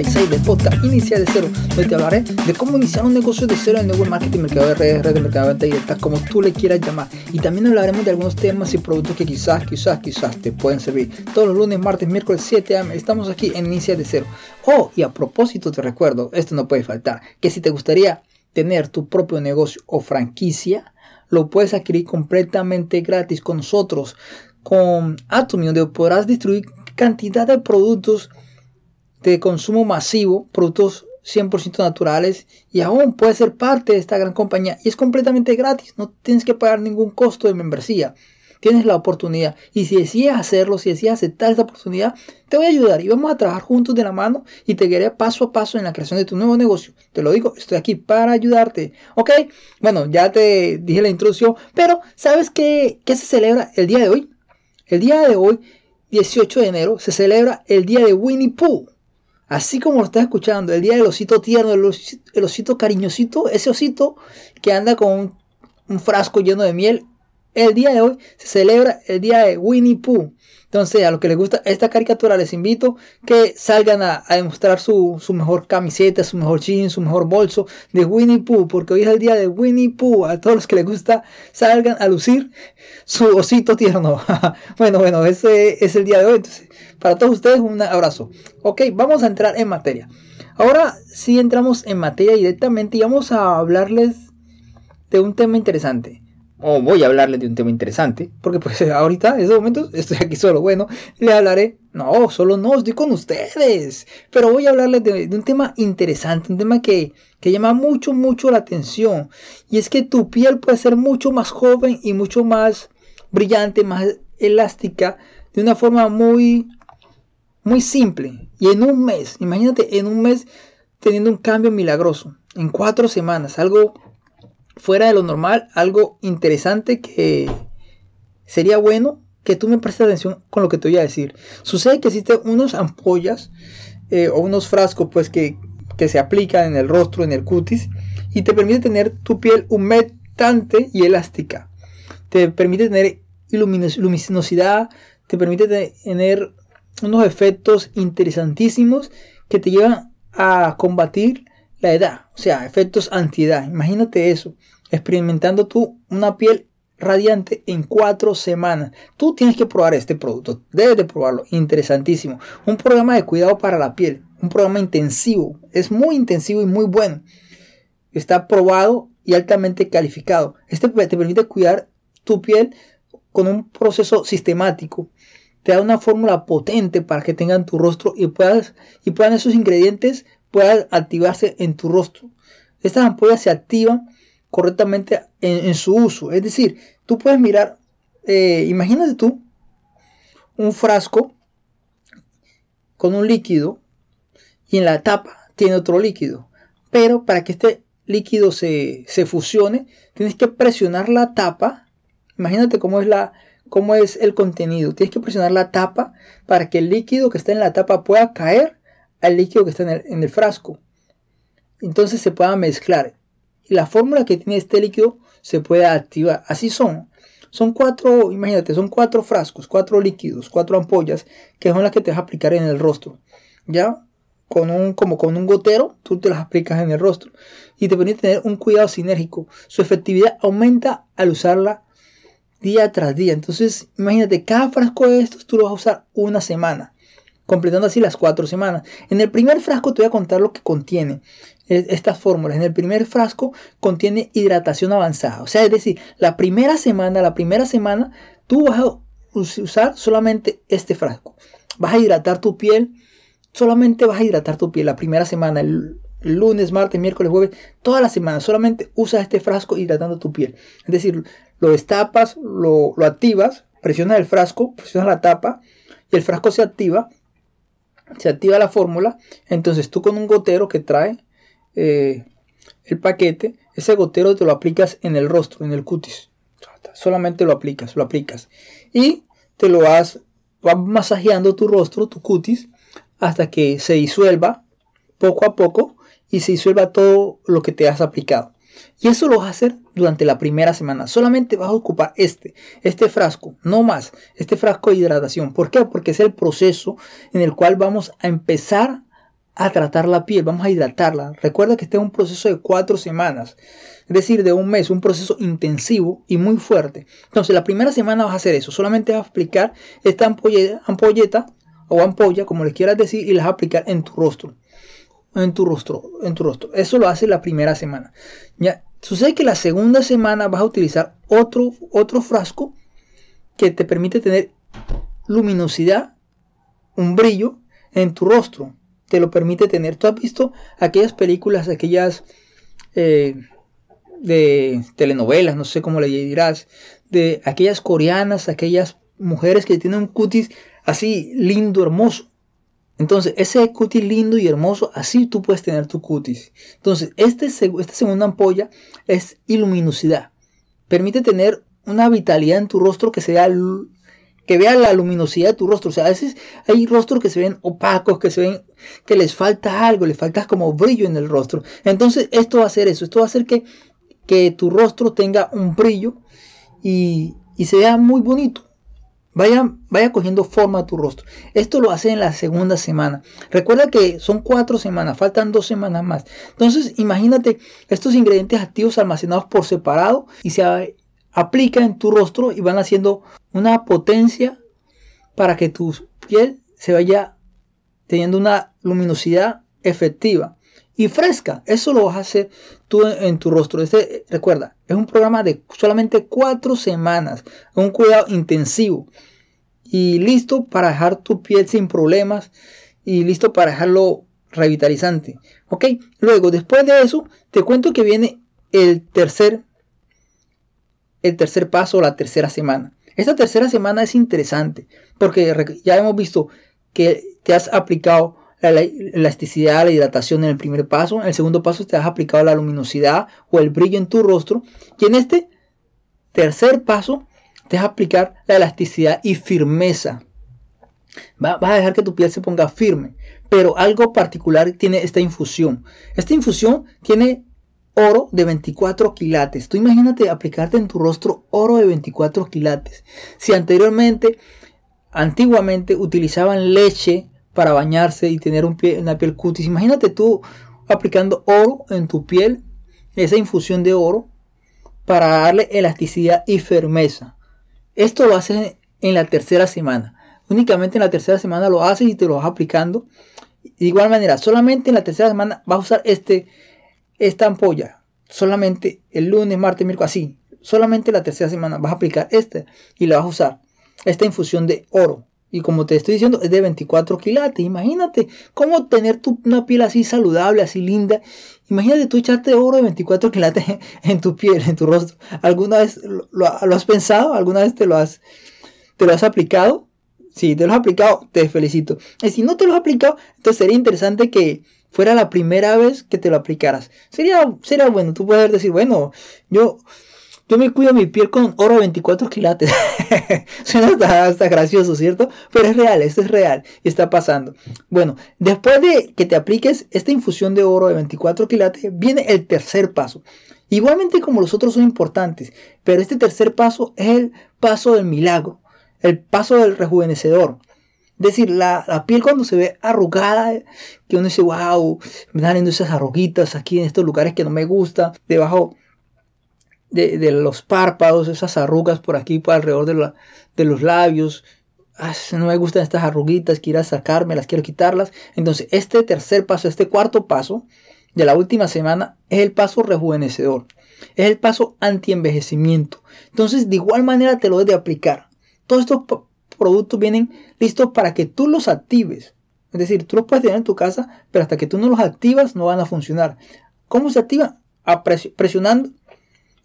36 del podcast Inicia de Cero, donde te hablaré de cómo iniciar un negocio de cero en network marketing, mercado de redes, redes de mercado como tú le quieras llamar. Y también hablaremos de algunos temas y productos que quizás, quizás, quizás te pueden servir. Todos los lunes, martes, miércoles, 7 am, estamos aquí en Inicia de Cero. Oh, y a propósito, te recuerdo, esto no puede faltar, que si te gustaría tener tu propio negocio o franquicia, lo puedes adquirir completamente gratis con nosotros. Con Atomium podrás distribuir cantidad de productos de consumo masivo, productos 100% naturales y aún puedes ser parte de esta gran compañía y es completamente gratis, no tienes que pagar ningún costo de membresía. Tienes la oportunidad y si decides hacerlo, si decides aceptar esta oportunidad, te voy a ayudar y vamos a trabajar juntos de la mano y te guiaré paso a paso en la creación de tu nuevo negocio. Te lo digo, estoy aquí para ayudarte. ¿Ok? Bueno, ya te dije la introducción, pero ¿sabes qué, qué se celebra el día de hoy? El día de hoy 18 de enero se celebra el día de Winnie Pooh. Así como lo estás escuchando, el día del osito tierno, el osito, cariñosito, ese osito que anda con un frasco lleno de miel. El día de hoy se celebra el día de Winnie Pooh. Entonces, a los que les gusta esta caricatura, les invito que salgan a, demostrar su, mejor camiseta, su mejor jean, su mejor bolso de Winnie Pooh, porque hoy es el día de Winnie Pooh. A todos los que les gusta, salgan a lucir su osito tierno. bueno, bueno, ese es el día de hoy. Entonces, para todos ustedes, un abrazo. Ok, vamos a entrar en materia. Ahora sí entramos en materia directamente y vamos a hablarles de un tema interesante o voy a hablarles de un tema interesante, porque pues ahorita, en estos momentos, estoy aquí solo. Bueno, le hablaré, no, solo no, estoy con ustedes, pero voy a hablarles de, un tema interesante, un tema que, que, llama mucho, mucho la atención, y es que tu piel puede ser mucho más joven y mucho más brillante, más elástica, de una forma muy, muy simple, y en un mes, imagínate, en un mes teniendo un cambio milagroso, en cuatro semanas, algo fuera de lo normal, algo interesante que sería bueno que tú me prestes atención con lo que te voy a decir. Sucede que existen unos ampollas eh, o unos frascos pues que, que, se aplican en el rostro, en el cutis y te permite tener tu piel humectante y elástica. Te permite tener luminosidad, te permite tener unos efectos interesantísimos que te llevan a combatir la edad, o sea, efectos antiedad. Imagínate eso, experimentando tú una piel radiante en cuatro semanas. Tú tienes que probar este producto, debes de probarlo, interesantísimo. Un programa de cuidado para la piel, un programa intensivo, es muy intensivo y muy bueno. Está probado y altamente calificado. Este te permite cuidar tu piel con un proceso sistemático. Te da una fórmula potente para que tengan tu rostro y puedas y puedan esos ingredientes pueda activarse en tu rostro. Estas ampollas se activan correctamente en, su uso. Es decir, tú puedes mirar, eh, imagínate tú un frasco con un líquido y en la tapa tiene otro líquido. Pero para que este líquido se, se fusione, tienes que presionar la tapa. Imagínate cómo es la, cómo es el contenido. Tienes que presionar la tapa para que el líquido que está en la tapa pueda caer al líquido que está en el, frasco. Entonces se pueda mezclar. Y la fórmula que tiene este líquido se puede activar. Así son. Son cuatro, imagínate, son cuatro frascos, cuatro líquidos, cuatro ampollas que son las que te vas a aplicar en el rostro. ¿Ya? Con un, como con un gotero, tú te las aplicas en el rostro. Y te permite tener un cuidado sinérgico. Su efectividad aumenta al usarla día tras día. Entonces, imagínate, cada frasco de estos tú lo vas a usar una semana completando así las cuatro semanas. En el primer frasco te voy a contar lo que contiene estas fórmulas. En el primer frasco contiene hidratación avanzada. O sea, es decir, la primera semana, la primera semana, tú vas a usar solamente este frasco. Vas a hidratar tu piel. Solamente vas a hidratar tu piel la primera semana, el, lunes, martes, miércoles, jueves, toda la semana. Solamente usa este frasco hidratando tu piel. Es decir, lo destapas, lo, lo activas, presionas el frasco, presionas la tapa y el frasco se activa se activa la fórmula, entonces tú con un gotero que trae eh, el paquete, ese gotero te lo aplicas en el rostro, en el cutis. Solamente lo aplicas, lo aplicas. Y te lo vas, vas masajeando tu rostro, tu cutis, hasta que se disuelva poco a poco y se disuelva todo lo que te has aplicado. Y eso lo vas a hacer durante la primera semana. Solamente vas a ocupar este, este frasco, no más, este frasco de hidratación. ¿Por qué? Porque es el proceso en el cual vamos a empezar a tratar la piel, vamos a hidratarla. Recuerda que este es un proceso de cuatro semanas, es decir, de un mes, un proceso intensivo y muy fuerte. Entonces, la primera semana vas a hacer eso, solamente vas a aplicar esta ampolleta, o ampolla, como le quieras decir, y las vas a aplicar en tu rostro en tu rostro, en tu rostro. Eso lo hace la primera semana. Ya sucede que la segunda semana vas a utilizar otro, otro frasco que te permite tener luminosidad, un brillo en tu rostro. Te lo permite tener. Tú has visto aquellas películas, aquellas eh, de telenovelas, no sé cómo le dirás, de aquellas coreanas, aquellas mujeres que tienen un cutis así lindo, hermoso. Entonces, ese cutis lindo y hermoso, así tú puedes tener tu cutis. Entonces, este, esta segunda ampolla es iluminosidad. Permite tener una vitalidad en tu rostro que sea que vea la luminosidad de tu rostro. O sea, a veces hay rostros que se ven opacos, que se ven que les falta algo, les falta como brillo en el rostro. Entonces, esto va a hacer eso. Esto va a hacer que, que tu rostro tenga un brillo y, y se vea muy bonito. Vaya, vaya cogiendo forma a tu rostro. Esto lo hace en la segunda semana. Recuerda que son cuatro semanas, faltan dos semanas más. Entonces, imagínate estos ingredientes activos almacenados por separado y se aplican en tu rostro y van haciendo una potencia para que tu piel se vaya teniendo una luminosidad efectiva y fresca. Eso lo vas a hacer tú en, tu rostro. Este, recuerda, es un programa de solamente cuatro semanas, un cuidado intensivo y listo para dejar tu piel sin problemas y listo para dejarlo revitalizante. Ok, luego después de eso, te cuento que viene el tercer, el tercer paso, la tercera semana. Esta tercera semana es interesante porque ya hemos visto que te has aplicado la elasticidad, la hidratación en el primer paso. En el segundo paso te has aplicado la luminosidad o el brillo en tu rostro. Y en este tercer paso te vas a aplicar la elasticidad y firmeza. vas a dejar que tu piel se ponga firme. Pero algo particular tiene esta infusión. Esta infusión tiene oro de 24 quilates. Tú imagínate aplicarte en tu rostro oro de 24 quilates. Si anteriormente, antiguamente utilizaban leche para bañarse y tener un pie, una piel cutis. Imagínate tú aplicando oro en tu piel, esa infusión de oro, para darle elasticidad y firmeza. Esto lo haces en la tercera semana. Únicamente en la tercera semana lo haces y te lo vas aplicando. De igual manera, solamente en la tercera semana vas a usar este, esta ampolla. Solamente el lunes, martes, miércoles, así. Solamente la tercera semana vas a aplicar este y la vas a usar. Esta infusión de oro. Y como te estoy diciendo, es de 24 quilates. Imagínate cómo tener tu, una piel así saludable, así linda. Imagínate tú echarte oro de 24 quilates en tu piel, en tu rostro. ¿Alguna vez lo, has pensado? ¿Alguna vez te lo has, te lo has aplicado? Si te lo has aplicado, te felicito. Y si no te lo has aplicado, entonces sería interesante que fuera la primera vez que te lo aplicaras. Sería, sería bueno. Tú puedes decir, bueno, yo yo me cuido mi piel con oro 24 quilates. Suena hasta, gracioso, ¿cierto? Pero es real, esto es real y está pasando. Bueno, después de que te apliques esta infusión de oro de 24 quilates, viene el tercer paso. Igualmente como los otros son importantes, pero este tercer paso es el paso del milagro, el paso del rejuvenecedor. Es decir, la, piel cuando se ve arrugada, que uno dice, wow, me están esas arruguitas aquí en estos lugares que no me gusta, debajo de, los párpados, esas arrugas por aquí, por alrededor de, de los labios. Ah, no me gustan estas arruguitas, quiero las quiero quitarlas. Entonces, este tercer paso, este cuarto paso de la última semana es el paso rejuvenecedor. Es el paso anti-envejecimiento. Entonces, de igual manera te lo debes de aplicar. Todos estos productos vienen listos para que tú los actives. Es decir, tú los puedes tener en tu casa, pero hasta que tú no los activas no van a funcionar. ¿Cómo se activa? presionando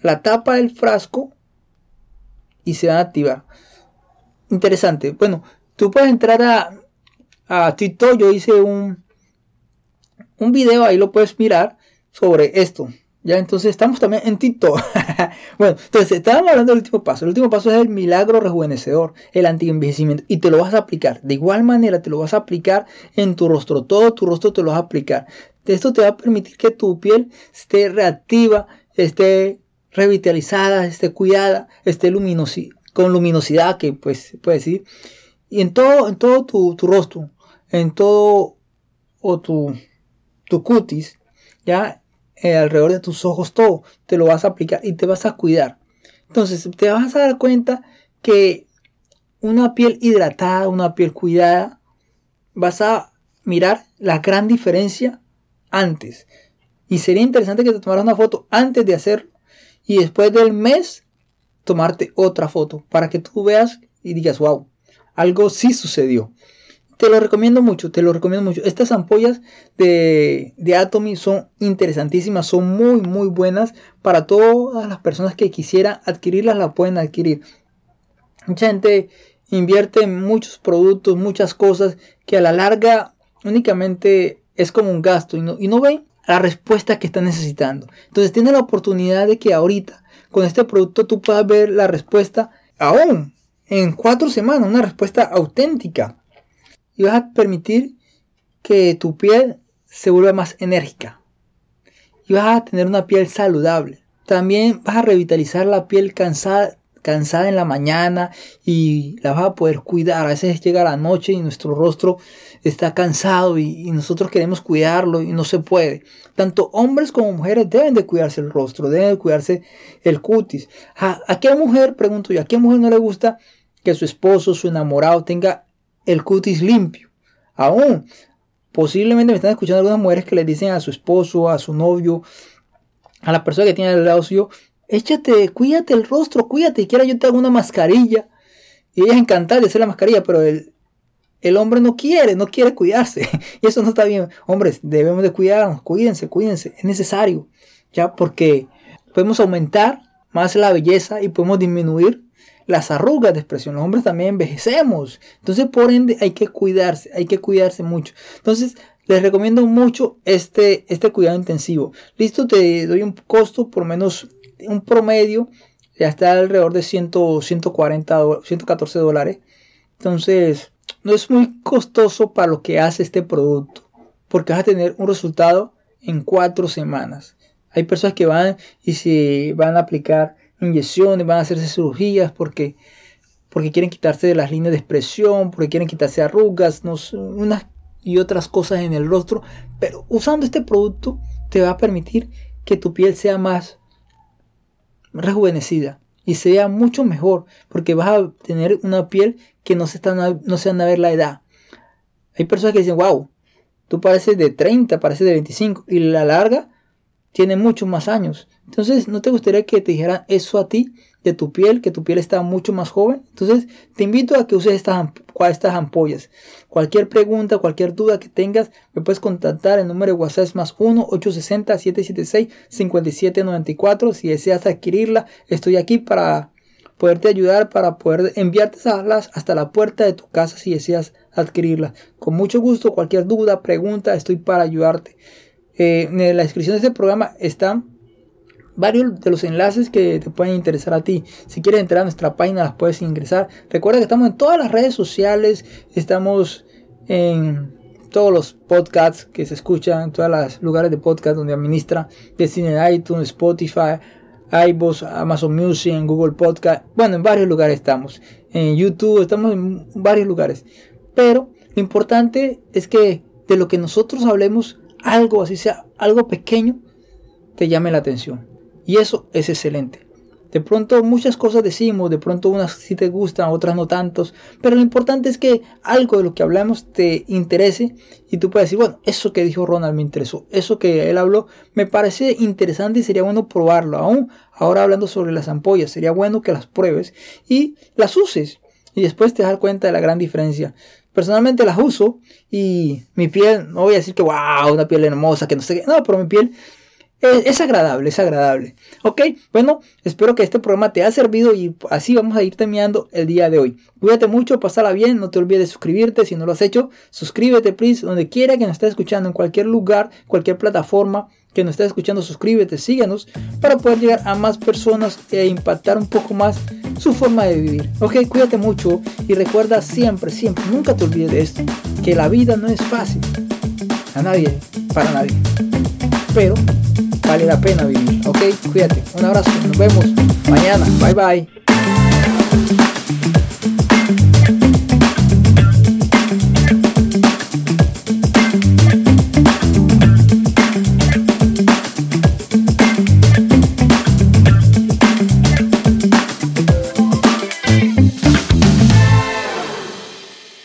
la tapa del frasco y se van a activar. Interesante. Bueno, tú puedes entrar a, a TikTok. Yo hice un, un video, ahí lo puedes mirar sobre esto. Ya, entonces estamos también en TikTok. bueno, entonces estábamos hablando del último paso. El último paso es el milagro rejuvenecedor, el anti-envejecimiento. Y te lo vas a aplicar. De igual manera, te lo vas a aplicar en tu rostro. Todo tu rostro te lo vas a aplicar. Esto te va a permitir que tu piel esté reactiva, esté revitalizada, esté cuidada, esté con luminosidad, que pues puede decir, y en todo, en todo tu, rostro, en todo o tu, tu cutis, ya eh, alrededor de tus ojos, todo, te lo vas a aplicar y te vas a cuidar. Entonces, te vas a dar cuenta que una piel hidratada, una piel cuidada, vas a mirar la gran diferencia antes. Y sería interesante que te tomaras una foto antes de hacerlo y después del mes tomarte otra foto para que tú veas y digas, wow, algo sí sucedió. Te lo recomiendo mucho, te lo recomiendo mucho. Estas ampollas de, de Atomy son interesantísimas, son muy, muy buenas para todas las personas que quisieran adquirirlas, la pueden adquirir. Mucha gente invierte en muchos productos, muchas cosas que a la larga únicamente es como un gasto y no, y no ven la respuesta que están necesitando. Entonces tiene la oportunidad de que ahorita con este producto tú puedas ver la respuesta aún en cuatro semanas, una respuesta auténtica y vas a permitir que tu piel se vuelva más enérgica y vas a tener una piel saludable. También vas a revitalizar la piel cansada, cansada en la mañana y la vas a poder cuidar. A veces llega la noche y nuestro rostro está cansado y, nosotros queremos cuidarlo y no se puede. Tanto hombres como mujeres deben de cuidarse el rostro, deben de cuidarse el cutis. ¿A, qué mujer, pregunto yo, a qué mujer no le gusta que su esposo, su enamorado tenga el cutis limpio. Aún, posiblemente me están escuchando algunas mujeres que le dicen a su esposo, a su novio, a la persona que tiene al lado suyo, échate, cuídate el rostro, cuídate, y quiera yo te hago una mascarilla. Y ella es encantada de hacer la mascarilla, pero el, el hombre no quiere, no quiere cuidarse. y eso no está bien. Hombres, debemos de cuidarnos, cuídense, cuídense, es necesario. Ya, porque podemos aumentar más la belleza y podemos disminuir las arrugas de expresión. Los hombres también envejecemos. Entonces, por ende, hay que cuidarse, hay que cuidarse mucho. Entonces, les recomiendo mucho este, este cuidado intensivo. Listo, te doy un costo por menos un promedio. Ya está alrededor de 100, 140, 114 dólares. Entonces, no es muy costoso para lo que hace este producto. Porque vas a tener un resultado en cuatro semanas. Hay personas que van y se van a aplicar inyecciones, van a hacerse cirugías porque, porque quieren quitarse de las líneas de expresión, porque quieren quitarse arrugas, unas y otras cosas en el rostro. Pero usando este producto te va a permitir que tu piel sea más rejuvenecida y sea mucho mejor porque vas a tener una piel que no se, está, no se van a ver la edad. Hay personas que dicen, wow, tú pareces de 30, pareces de 25 y la larga tiene muchos más años. Entonces, ¿no te gustaría que te dijeran eso a ti, de tu piel, que tu piel está mucho más joven? Entonces, te invito a que uses estas, estas ampollas. Cualquier pregunta, cualquier duda que tengas, me puedes contactar. El número de WhatsApp es más 1-860-776-5794. Si deseas adquirirla, estoy aquí para poderte ayudar, para poder enviarte alas hasta la puerta de tu casa si deseas adquirirla. Con mucho gusto, cualquier duda, pregunta, estoy para ayudarte. Eh, en la descripción de este programa están varios de los enlaces que te pueden interesar a ti. Si quieres entrar a nuestra página, las puedes ingresar. Recuerda que estamos en todas las redes sociales, estamos en todos los podcasts que se escuchan, en todos los lugares de podcast donde administra, de iTunes, Spotify, iVoox, Amazon Music, Google Podcast. Bueno, en varios lugares estamos. En YouTube, estamos en varios lugares. Pero lo importante es que de lo que nosotros hablemos, algo así sea, algo pequeño, te llame la atención. Y eso es excelente. De pronto muchas cosas decimos, de pronto unas sí te gustan, otras no tantos, pero lo importante es que algo de lo que hablamos te interese y tú puedes decir, bueno, eso que dijo Ronald me interesó, eso que él habló me parece interesante y sería bueno probarlo. Aún ahora hablando sobre las ampollas, sería bueno que las pruebes y las uses y después te das cuenta de la gran diferencia. Personalmente las uso y mi piel, no voy a decir que wow, una piel hermosa, que no sé qué, no, pero mi piel es, agradable, es agradable. Ok, bueno, espero que este programa te haya servido y así vamos a ir terminando el día de hoy. Cuídate mucho, pasala bien, no te olvides de suscribirte si no lo has hecho. Suscríbete, please, donde quiera que nos estés escuchando, en cualquier lugar, cualquier plataforma que nos estés escuchando, suscríbete, síganos para poder llegar a más personas e impactar un poco más su forma de vivir. Ok, cuídate mucho y recuerda siempre, siempre, nunca te olvides de esto, que la vida no es fácil. A nadie, para nadie. Pero vale la pena vivir, ¿ok? Cuídate, un abrazo, nos vemos mañana, bye bye.